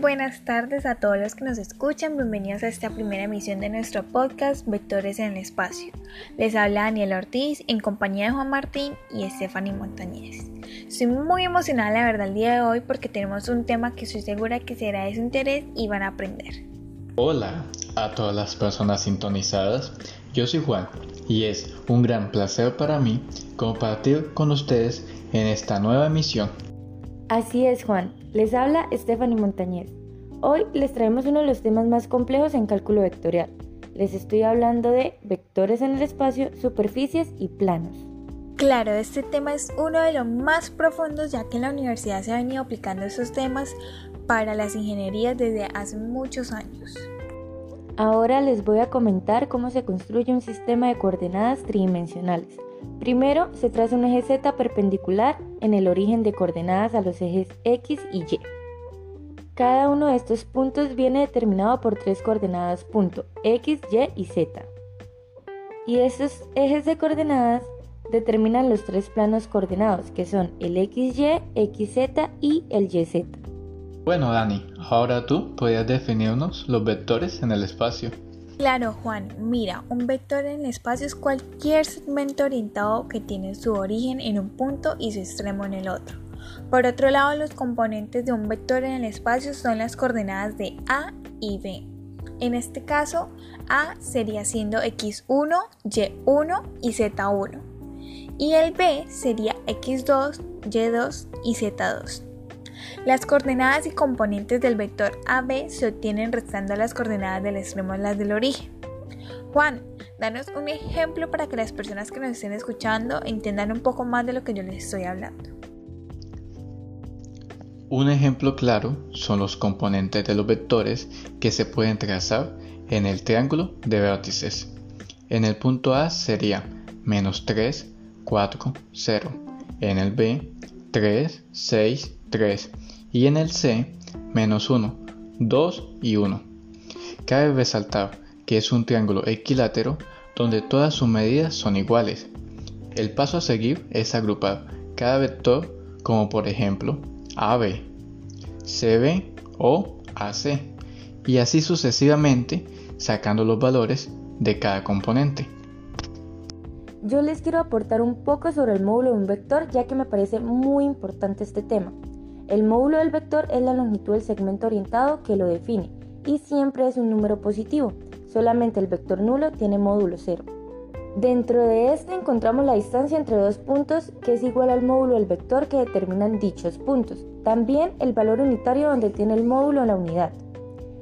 buenas tardes a todos los que nos escuchan. Bienvenidos a esta primera emisión de nuestro podcast Vectores en el Espacio. Les habla Daniel Ortiz en compañía de Juan Martín y Stephanie Montañez. Estoy muy emocionada, la verdad, el día de hoy porque tenemos un tema que estoy segura que será de su interés y van a aprender. Hola a todas las personas sintonizadas. Yo soy Juan y es un gran placer para mí compartir con ustedes en esta nueva emisión. Así es, Juan. Les habla Stephanie Montañez. Hoy les traemos uno de los temas más complejos en cálculo vectorial. Les estoy hablando de vectores en el espacio, superficies y planos. Claro, este tema es uno de los más profundos ya que en la universidad se ha venido aplicando estos temas para las ingenierías desde hace muchos años. Ahora les voy a comentar cómo se construye un sistema de coordenadas tridimensionales. Primero, se traza un eje Z perpendicular en el origen de coordenadas a los ejes X y Y. Cada uno de estos puntos viene determinado por tres coordenadas punto X, Y y Z. Y estos ejes de coordenadas determinan los tres planos coordenados que son el XY, XZ y el YZ. Bueno Dani, ahora tú podrías definirnos los vectores en el espacio. Claro, Juan, mira, un vector en el espacio es cualquier segmento orientado que tiene su origen en un punto y su extremo en el otro. Por otro lado, los componentes de un vector en el espacio son las coordenadas de A y B. En este caso, A sería siendo x1, y1 y z1. Y el B sería x2, y2 y z2. Las coordenadas y componentes del vector AB se obtienen restando las coordenadas del extremo a las del origen. Juan, danos un ejemplo para que las personas que nos estén escuchando entiendan un poco más de lo que yo les estoy hablando. Un ejemplo claro son los componentes de los vectores que se pueden trazar en el triángulo de vértices. En el punto A sería menos 3, 4, 0. En el B, 3, 6, 3 y en el C menos 1, 2 y 1. Cabe resaltar que es un triángulo equilátero donde todas sus medidas son iguales. El paso a seguir es agrupar cada vector como por ejemplo AB, CB o AC y así sucesivamente sacando los valores de cada componente. Yo les quiero aportar un poco sobre el módulo de un vector ya que me parece muy importante este tema. El módulo del vector es la longitud del segmento orientado que lo define y siempre es un número positivo. Solamente el vector nulo tiene módulo cero. Dentro de este encontramos la distancia entre dos puntos que es igual al módulo del vector que determinan dichos puntos. También el valor unitario donde tiene el módulo la unidad.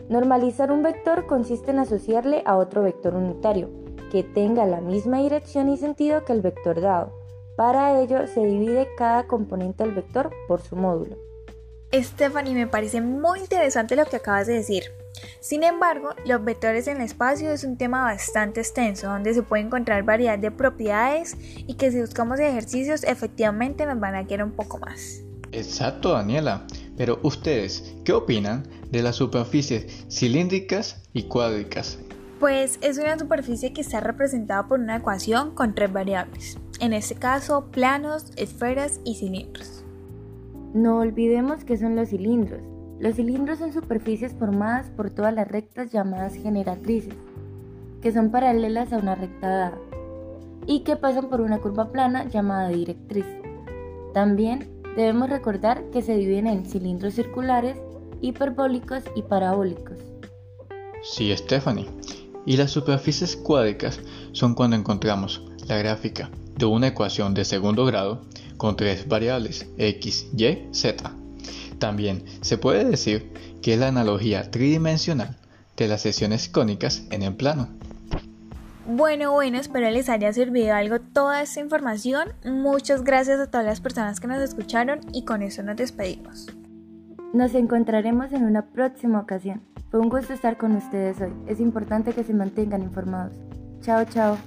Normalizar un vector consiste en asociarle a otro vector unitario que tenga la misma dirección y sentido que el vector dado. Para ello se divide cada componente del vector por su módulo. Stephanie, me parece muy interesante lo que acabas de decir. Sin embargo, los vectores en el espacio es un tema bastante extenso, donde se puede encontrar variedad de propiedades y que si buscamos ejercicios efectivamente nos van a quedar un poco más. Exacto, Daniela. Pero ustedes, ¿qué opinan de las superficies cilíndricas y cuádricas? Pues es una superficie que está representada por una ecuación con tres variables. En este caso, planos, esferas y cilindros. No olvidemos que son los cilindros. Los cilindros son superficies formadas por todas las rectas llamadas generatrices, que son paralelas a una recta dada, y que pasan por una curva plana llamada directriz. También debemos recordar que se dividen en cilindros circulares, hiperbólicos y parabólicos. Sí, Stephanie. Y las superficies cuádricas son cuando encontramos la gráfica de una ecuación de segundo grado con tres variables x, y, z. También se puede decir que es la analogía tridimensional de las sesiones cónicas en el plano. Bueno, bueno, espero les haya servido algo toda esta información. Muchas gracias a todas las personas que nos escucharon y con eso nos despedimos. Nos encontraremos en una próxima ocasión. Fue un gusto estar con ustedes hoy. Es importante que se mantengan informados. Chao, chao.